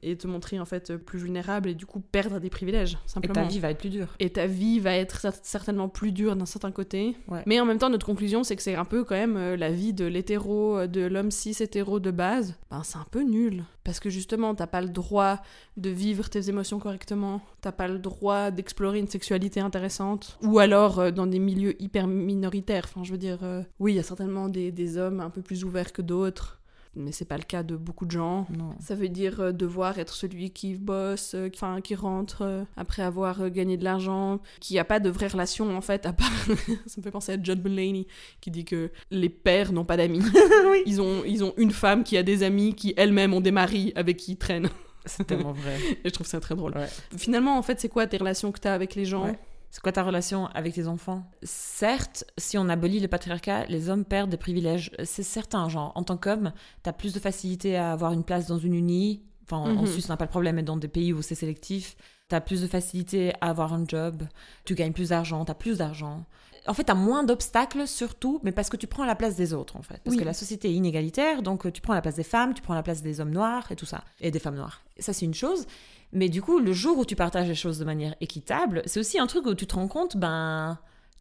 Et te montrer en fait plus vulnérable et du coup perdre des privilèges, Et simplement. ta vie va être plus dure. Et ta vie va être cer- certainement plus dure d'un certain côté. Ouais. Mais en même temps, notre conclusion, c'est que c'est un peu quand même euh, la vie de l'hétéro, euh, de l'homme cis hétéro de base. Ben, c'est un peu nul. Parce que justement, t'as pas le droit de vivre tes émotions correctement. T'as pas le droit d'explorer une sexualité intéressante. Ou alors euh, dans des milieux hyper minoritaires. Enfin, je veux dire, euh, oui, il y a certainement des, des hommes un peu plus ouverts que d'autres. Mais c'est pas le cas de beaucoup de gens. Non. Ça veut dire euh, devoir être celui qui bosse, euh, enfin qui rentre euh, après avoir gagné de l'argent, qui a pas de vraie relation en fait, à part. <laughs> ça me fait penser à John Mulaney qui dit que les pères n'ont pas d'amis. <laughs> ils, ont, ils ont une femme qui a des amis qui elles-mêmes ont des maris avec qui ils traînent. C'est tellement vrai. <laughs> Et je trouve ça très drôle. Ouais. Finalement, en fait, c'est quoi tes relations que tu as avec les gens? Ouais. C'est quoi ta relation avec tes enfants? Certes, si on abolit le patriarcat, les hommes perdent des privilèges. C'est certain, genre, en tant qu'homme, t'as plus de facilité à avoir une place dans une uni. Enfin, en- en Mhm. Suisse, on n'a pas le problème, mais dans des pays où c'est sélectif, t'as plus de facilité à avoir un job, tu gagnes plus d'argent, t'as plus d'argent. En fait, t'as moins d'obstacles, surtout, mais parce que tu prends la place des autres, en fait. Parce Oui. que la société est inégalitaire, donc euh, tu prends la place des femmes, tu prends la place des hommes noirs et tout ça, et des femmes noires. Ça, c'est une chose. Mais du coup, le jour où tu partages les choses de manière équitable, c'est aussi un truc où tu te rends compte, ben,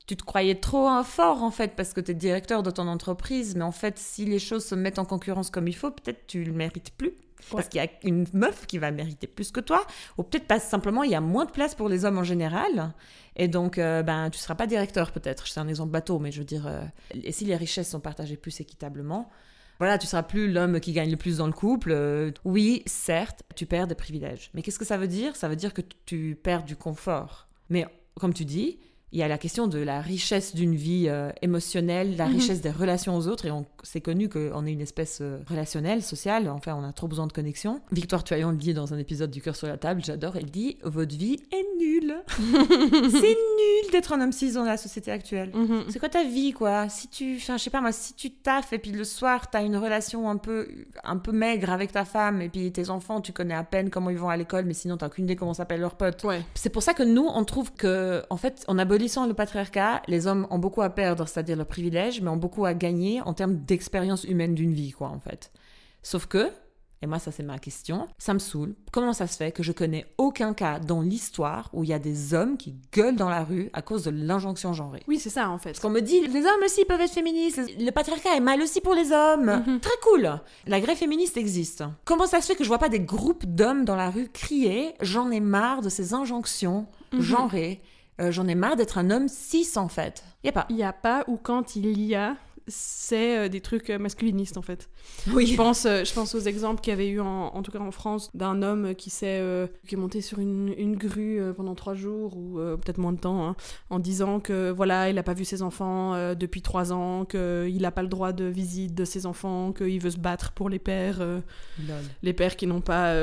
tu te croyais trop hein, fort en fait, parce que tu es directeur de ton entreprise, mais en fait, si les choses se mettent en concurrence comme il faut, peut-être tu le mérites plus. Parce qu'il y a une meuf qui va mériter plus que toi, ou peut-être pas simplement, il y a moins de place pour les hommes en général, et donc euh, ben tu seras pas directeur peut-être. C'est un exemple bateau, mais je veux dire, euh, et si les richesses sont partagées plus équitablement, voilà, tu seras plus l'homme qui gagne le plus dans le couple. Euh, oui, certes, tu perds des privilèges. Mais qu'est-ce que ça veut dire? Ça veut dire que tu perds du confort. Mais comme tu dis, il y a la question de la richesse d'une vie euh, émotionnelle, la Mhm. richesse des relations aux autres. Et on- c'est connu qu'on est une espèce euh, relationnelle, sociale. Enfin, on a trop besoin de connexion. Victoire Tuaillon le dit dans un épisode du Cœur sur la table, j'adore. Elle dit Votre vie est nulle. <laughs> c'est nul d'être un homme cis dans la société actuelle. Mhm. C'est quoi ta vie, quoi? Si tu, enfin, je sais pas moi, si tu taffes et puis le soir t'as une relation un peu, un peu maigre avec ta femme et puis tes enfants, tu connais à peine comment ils vont à l'école, mais sinon t'as aucune idée comment s'appellent leurs potes. Ouais. C'est pour ça que nous, on trouve que, en fait, en abolissant le patriarcat, les hommes ont beaucoup à perdre, c'est-à-dire le privilège, mais ont beaucoup à gagner en termes d'expérience humaine d'une vie, quoi, en fait. Sauf que, et moi, ça c'est ma question, ça me saoule. Comment ça se fait que je connais aucun cas dans l'histoire où il y a des hommes qui gueulent dans la rue à cause de l'injonction genrée? Oui, c'est ça en fait. parce qu'on me dit, les hommes aussi peuvent être féministes, le patriarcat est mal aussi pour les hommes. Mhm. Très cool. La grève féministe existe. Comment ça se fait que je vois pas des groupes d'hommes dans la rue crier J'en ai marre de ces injonctions Mhm. genrées. Euh, J'en ai marre d'être un homme cis en fait? Y a pas. Il y a pas ou quand il y a, c'est euh, des trucs euh, masculinistes en fait. Je Oui. pense, euh, je pense aux exemples qu'il y avait eu en, en tout cas en France d'un homme qui s'est euh, qui est monté sur une, une grue pendant trois jours ou euh, peut-être moins de temps hein, en disant que voilà il n'a pas vu ses enfants euh, depuis trois ans, qu'il n'a pas le droit de visite de ses enfants, qu'il veut se battre pour les pères, les pères qui n'ont pas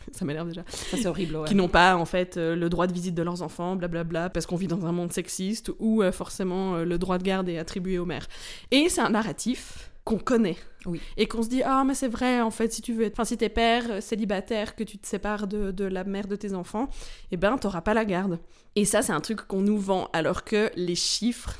<laughs> ça m'énerve déjà Ça c'est horrible. ouais. qui n'ont pas en fait euh, le droit de visite de leurs enfants, blablabla, parce qu'on vit dans un monde sexiste où euh, forcément euh, le droit de garde est attribué aux mères. Et c'est un narratif qu'on connaît. Oui. Et qu'on se dit, ah mais c'est vrai, en fait, si tu veux être... Enfin, si t'es père célibataire, que tu te sépares de, de la mère de tes enfants, eh ben, t'auras pas la garde. Et ça, c'est un truc qu'on nous vend, alors que les chiffres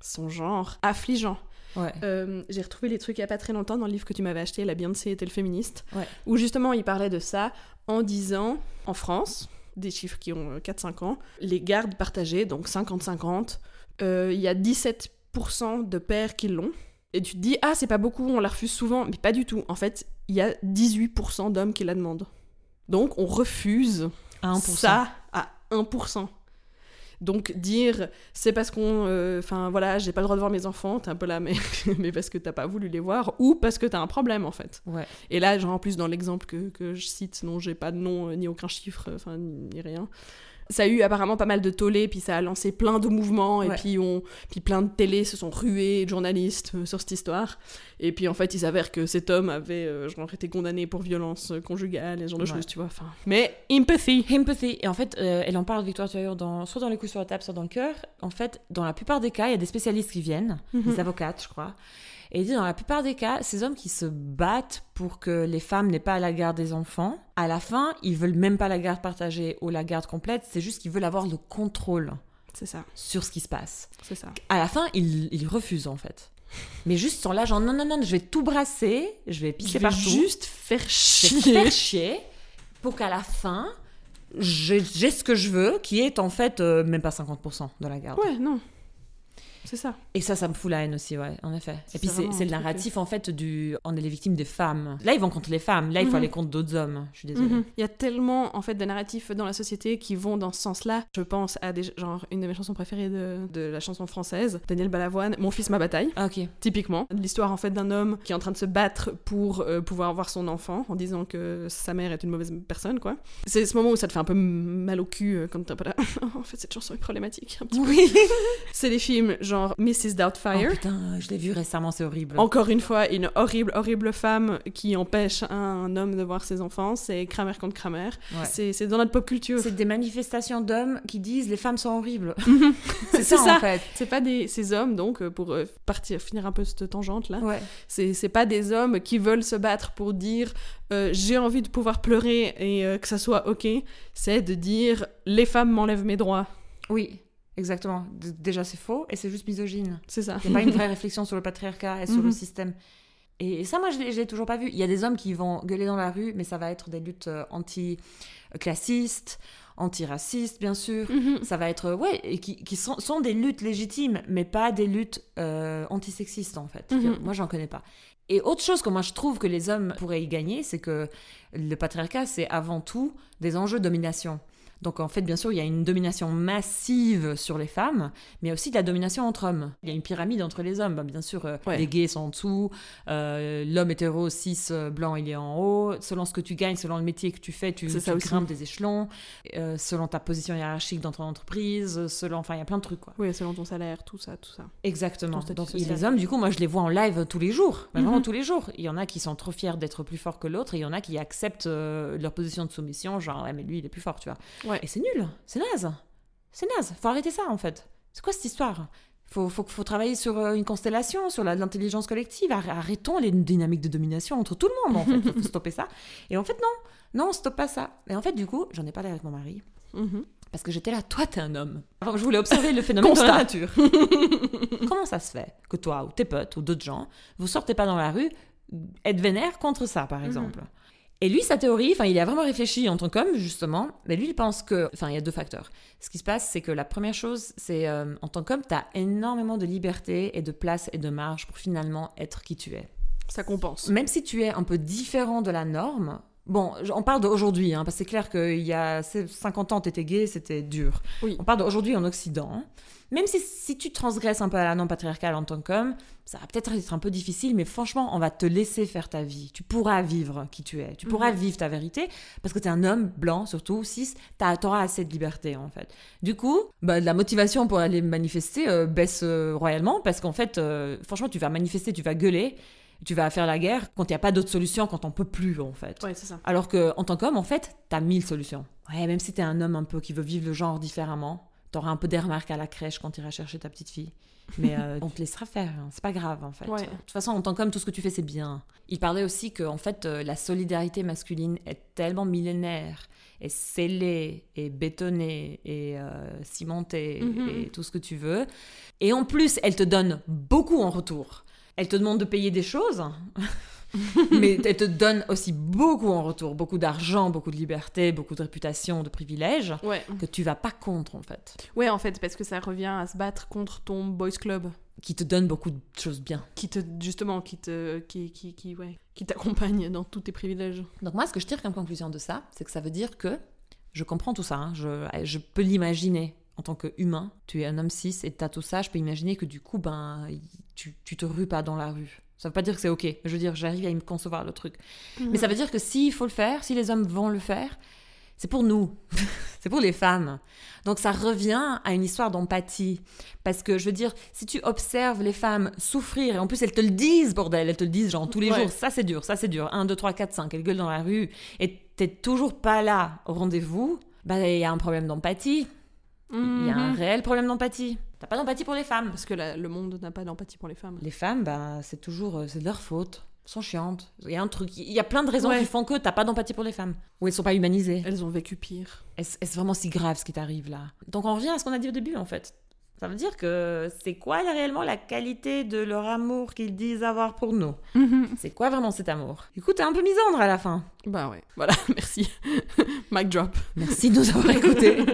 sont genre affligeants. Ouais. Euh, j'ai retrouvé les trucs il y a pas très longtemps dans le livre que tu m'avais acheté, La Beyoncé était le féministe, Ouais. où justement il parlait de ça en disant en France, des chiffres qui ont euh, 4-5 ans, les gardes partagées, donc 50-50, euh, il y a 17% de pères qui l'ont. Et tu te dis, ah, c'est pas beaucoup, on la refuse souvent, mais pas du tout. En fait, il y a 18% d'hommes qui la demandent. Donc on refuse À 1%. ça à 1%. Donc dire c'est parce qu'on euh, enfin voilà j'ai pas le droit de voir mes enfants t'es un peu là mais <laughs> mais parce que t'as pas voulu les voir ou parce que t'as un problème en fait Ouais. et là genre en plus dans l'exemple que, que je cite dont j'ai pas de nom euh, ni aucun chiffre euh, enfin ni, ni rien ça a eu apparemment pas mal de tollé puis ça a lancé plein de mouvements et Ouais. puis on puis plein de télés se sont rués de journalistes euh, sur cette histoire et puis en fait il s'avère que cet homme avait euh, genre été condamné pour violence euh, conjugale et ce genre de choses tu vois enfin mais empathy Empathy. Et en fait, euh, elle en parle, Victoire Tuaillon, dans, soit dans les coups sur la table, soit dans le cœur. En fait, dans la plupart des cas, il y a des spécialistes qui viennent, Mhm. des avocates, je crois. Et il dit, dans la plupart des cas, ces hommes qui se battent pour que les femmes n'aient pas la garde des enfants, à la fin, ils veulent même pas la garde partagée ou la garde complète, c'est juste qu'ils veulent avoir le contrôle c'est ça sur ce qui se passe. c'est ça À la fin, ils, ils refusent, en fait. Mais juste, sont là, genre, non, non, non, je vais tout brasser, je vais pisser je vais partout. juste faire Je vais chier faire chier pour qu'à la fin, j'ai j'ai ce que je veux, qui est en fait euh, même pas 50% de la garde. ouais non c'est ça Et ça, ça me fout la haine aussi, ouais, en effet. Et puis c'est le narratif en fait du. On est les victimes des femmes. Là, ils vont contre les femmes. Là, il faut Mhm. aller contre d'autres hommes. Je suis désolée. Mhm. Il y a tellement en fait de narratifs dans la société qui vont dans ce sens-là. Je pense à des genre une de mes chansons préférées de, de la chanson française, Daniel Balavoine, Mon fils ma bataille. Ah, ok. Typiquement, l'histoire en fait d'un homme qui est en train de se battre pour euh, pouvoir avoir son enfant en disant que sa mère est une mauvaise personne quoi. C'est ce moment où ça te fait un peu mal au cul euh, quand t'es un peu là. en fait cette chanson est problématique. un petit peu. Oui. <laughs> C'est des films genre genre Mrs. Oh Doubtfire. putain, je l'ai vu récemment, c'est horrible. Encore une fois, une horrible, horrible femme qui empêche un homme de voir ses enfants. C'est Kramer contre Kramer. Ouais. C'est dans notre pop culture. C'est des manifestations d'hommes qui disent les femmes sont horribles. <laughs> <laughs> C'est c'est ça, ça. en fait. C'est pas des, ces hommes, donc, euh, pour euh, partir, finir un peu cette tangente là, Ouais. c'est c'est pas des hommes qui veulent se battre pour dire euh, j'ai envie de pouvoir pleurer et euh, que ça soit ok. C'est de dire les femmes m'enlèvent mes droits. Oui, exactement. D- Déjà, c'est faux et c'est juste misogyne. C'est ça. Il n'y a pas une vraie <laughs> réflexion sur le patriarcat et sur le Mhm. système. Et ça, moi, je l'ai- je l'ai toujours pas vu. Il y a des hommes qui vont gueuler dans la rue, mais ça va être des luttes euh, anti-classistes, anti-racistes, bien sûr. Mhm. Ça va être, euh, ouais, et qui, qui sont, sont des luttes légitimes, mais pas des luttes euh, antisexistes, en fait. Mhm. Que Moi, j'en connais pas. Et autre chose que moi, je trouve que les hommes pourraient y gagner, c'est que le patriarcat, c'est avant tout des enjeux de domination. Donc en fait, bien sûr, il y a une domination massive sur les femmes, mais aussi de la domination entre hommes. Il y a une pyramide entre les hommes. Bien sûr, euh, Ouais. les gays sont en dessous, euh, l'homme hétéro, cis, euh, blanc, il est en haut. Selon ce que tu gagnes, selon le métier que tu fais, tu, tu grimpes des échelons. Euh, selon ta position hiérarchique dans ton entreprise, selon... Enfin, il y a plein de trucs, quoi. Oui, selon ton salaire, tout ça, tout ça. Exactement. Donc, et les hommes, du coup, moi, je les vois en live tous les jours. Mais Vraiment Mhm. tous les jours. Il y en a qui sont trop fiers d'être plus forts que l'autre, et il y en a qui acceptent leur position de soumission, genre, ouais, mais lui, il est plus fort, tu vois. Ouais. Et c'est nul. C'est naze. C'est naze. Faut arrêter ça, en fait. C'est quoi cette histoire? Faut, faut, faut travailler sur euh, une constellation, sur l'intelligence collective. Arr- Arrêtons les dynamiques de domination entre tout le monde, en fait. Faut, faut <laughs> stopper ça. Et en fait, non. Non, on stoppe pas ça. Et en fait, du coup, j'en ai parlé avec mon mari. Mhm. Parce que j'étais là, toi, t'es un homme. Alors, je voulais observer le phénomène dans la nature. <laughs> Comment ça se fait que toi, ou tes potes, ou d'autres gens, vous sortez pas dans la rue, être vénère contre ça, par exemple? Et lui, sa théorie, enfin, il a vraiment réfléchi en tant qu'homme, justement, mais lui, il pense que. Enfin, il y a deux facteurs. Ce qui se passe, c'est que la première chose, c'est euh, en tant qu'homme, t'as énormément de liberté et de place et de marge pour finalement être qui tu es. Ça compense. Même si tu es un peu différent de la norme, bon, on parle d'aujourd'hui, hein, parce que c'est clair qu'il y a 50 ans, t'étais gay, c'était dur. Oui. On parle d'aujourd'hui en Occident. Même si, si tu transgresses un peu à la norme patriarcale en tant qu'homme, ça va peut-être être un peu difficile, mais franchement, on va te laisser faire ta vie. Tu pourras vivre qui tu es. Tu pourras vivre ta vérité, parce que tu es un homme blanc, surtout, cis, tu auras assez de liberté, en fait. Du coup, bah, la motivation pour aller manifester euh, baisse euh, royalement, parce qu'en fait, euh, franchement, tu vas manifester, tu vas gueuler, tu vas faire la guerre quand il n'y a pas d'autre solution, quand on peut plus, en fait. Ouais, c'est ça. Alors que en tant qu'homme, en fait, t'as mille solutions. Ouais, même si t'es un homme un peu qui veut vivre le genre différemment, t'auras un peu des remarques à la crèche quand t'iras chercher ta petite fille. Mais euh, <laughs> on te laissera faire, hein. c'est pas grave en fait. Ouais. De toute façon, en tant qu'homme, tout ce que tu fais, c'est bien. Il parlait aussi que en fait, euh, la solidarité masculine est tellement millénaire, et scellée, et bétonnée, et euh, cimentée, Mhm. et tout ce que tu veux. Et en plus, elle te donne beaucoup en retour. Elle te demande de payer des choses, <laughs> <laughs> mais elle te donne aussi beaucoup en retour, beaucoup d'argent, beaucoup de liberté, beaucoup de réputation, de privilèges Ouais. que tu vas pas contre en fait, Ouais, en fait, parce que ça revient à se battre contre ton boys club. qui te donne beaucoup de choses bien. Qui te, justement, qui te, qui, qui, qui, ouais, qui t'accompagne dans tous tes privilèges. Donc moi, ce que je tire comme conclusion de ça, c'est que ça veut dire que je comprends tout ça, hein, je, je peux l'imaginer en tant qu'humain. Tu es un homme cis et t'as tout ça, je peux imaginer que du coup, ben, tu, tu te rues pas dans la rue. Ça veut pas dire que c'est ok. Je veux dire, j'arrive à me concevoir le truc. Mais ça veut dire que s'il faut le faire, si les hommes vont le faire, c'est pour nous. <laughs> c'est pour les femmes. Donc ça revient à une histoire d'empathie. Parce que je veux dire, si tu observes les femmes souffrir, et en plus elles te le disent, bordel, elles te le disent genre tous les Ouais. jours, ça c'est dur, ça c'est dur, 1, 2, 3, 4, 5, elles gueulent dans la rue, et t'es toujours pas là au rendez-vous, bah il y a un problème d'empathie. Il y a un Mhm. réel problème d'empathie. T'as pas d'empathie pour les femmes. Parce que la- le monde n'a pas d'empathie pour les femmes. Les femmes, bah, c'est toujours, euh, c'est de leur faute. Elles sont chiantes. Il y a un truc, il y a plein de raisons Ouais. qui font que t'as pas d'empathie pour les femmes. Ou elles sont pas humanisées. Elles ont vécu pire. Est-ce vraiment si grave ce qui t'arrive là? Donc on revient à ce qu'on a dit au début en fait. Ça veut dire que c'est quoi réellement la qualité de leur amour qu'ils disent avoir pour nous? C'est quoi vraiment cet amour? Écoute, t'es un peu misandre à la fin. Bah ouais, voilà, <laughs> merci. Mic drop. Merci de nous avoir écoutés. <laughs>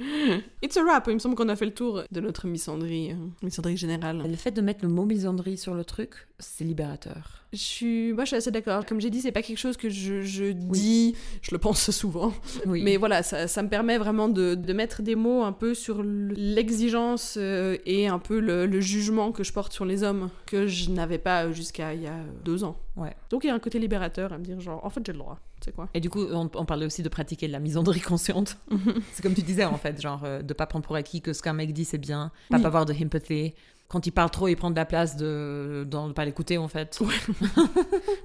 <laughs> It's a wrap, il me semble qu'on a fait le tour de notre misandrie, euh, misandrie générale. Le fait de mettre le mot misandrie sur le truc, c'est libérateur. Je suis, moi je suis assez d'accord. Comme j'ai dit, c'est pas quelque chose que je, je dis, je le pense <laughs> souvent. Oui. Mais voilà, ça, ça me permet vraiment de, de mettre des mots un peu sur l'exigence euh, et un peu le, le jugement que je porte sur les hommes, que je n'avais pas jusqu'à il y a deux ans. Ouais. Donc il y a un côté libérateur à me dire genre, en fait j'ai le droit. Quoi. Et du coup, on, on parlait aussi de pratiquer de la misandrie consciente. <laughs> c'est comme tu disais, en fait, genre euh, de pas prendre pour acquis que ce qu'un mec dit, c'est bien, pas Oui. avoir de empathy. Quand il parle trop, il prend de la place de, ne pas l'écouter, en fait. <laughs>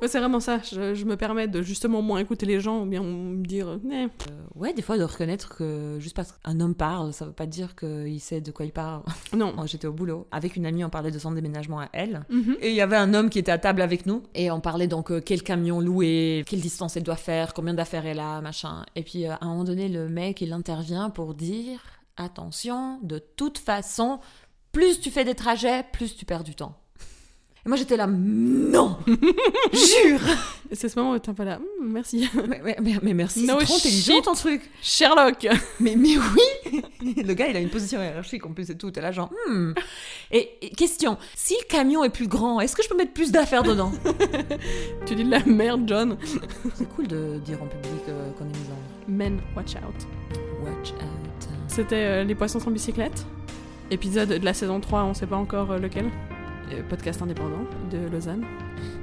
Ouais, c'est vraiment ça. Je, je me permets de justement moins écouter les gens ou bien me dire, Eh, Euh, ouais, des fois, de reconnaître que juste parce qu'un homme parle, ça veut pas dire qu'il sait de quoi il parle. <laughs> non. Moi, J'étais au boulot. Avec une amie, on parlait de son déménagement à elle. Mhm. Et il y avait un homme qui était à table avec nous. Et on parlait donc euh, quel camion louer, quelle distance elle doit faire, combien d'affaires elle a, machin. Et puis euh, à un moment donné, le mec, il intervient pour dire attention, de toute façon, plus tu fais des trajets, plus tu perds du temps. Et moi j'étais là, non <laughs> Jure c'est ce moment où t'es un peu là, Hum, merci. mais, mais- mais- mais merci, No c'est trop intelligent ton truc Sherlock mais, mais oui <laughs> Le gars, il a une position hiérarchique en plus et tout. T'es là, genre, hmm. Et, et question, si le camion est plus grand, est-ce que je peux mettre plus d'affaires dedans? <laughs> Tu dis de la merde, John. C'est cool de dire en public euh, qu'on est misandre. Men, watch out. Watch out. C'était euh, Les Poissons sans bicyclette. Épisode de la saison 3, on sait pas encore euh, lequel. Euh, podcast indépendant de Lausanne.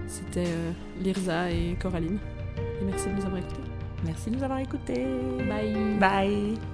C'était euh, Lirza et Coraline. Et merci de nous avoir écoutés. Merci de nous avoir écoutés. Bye Bye.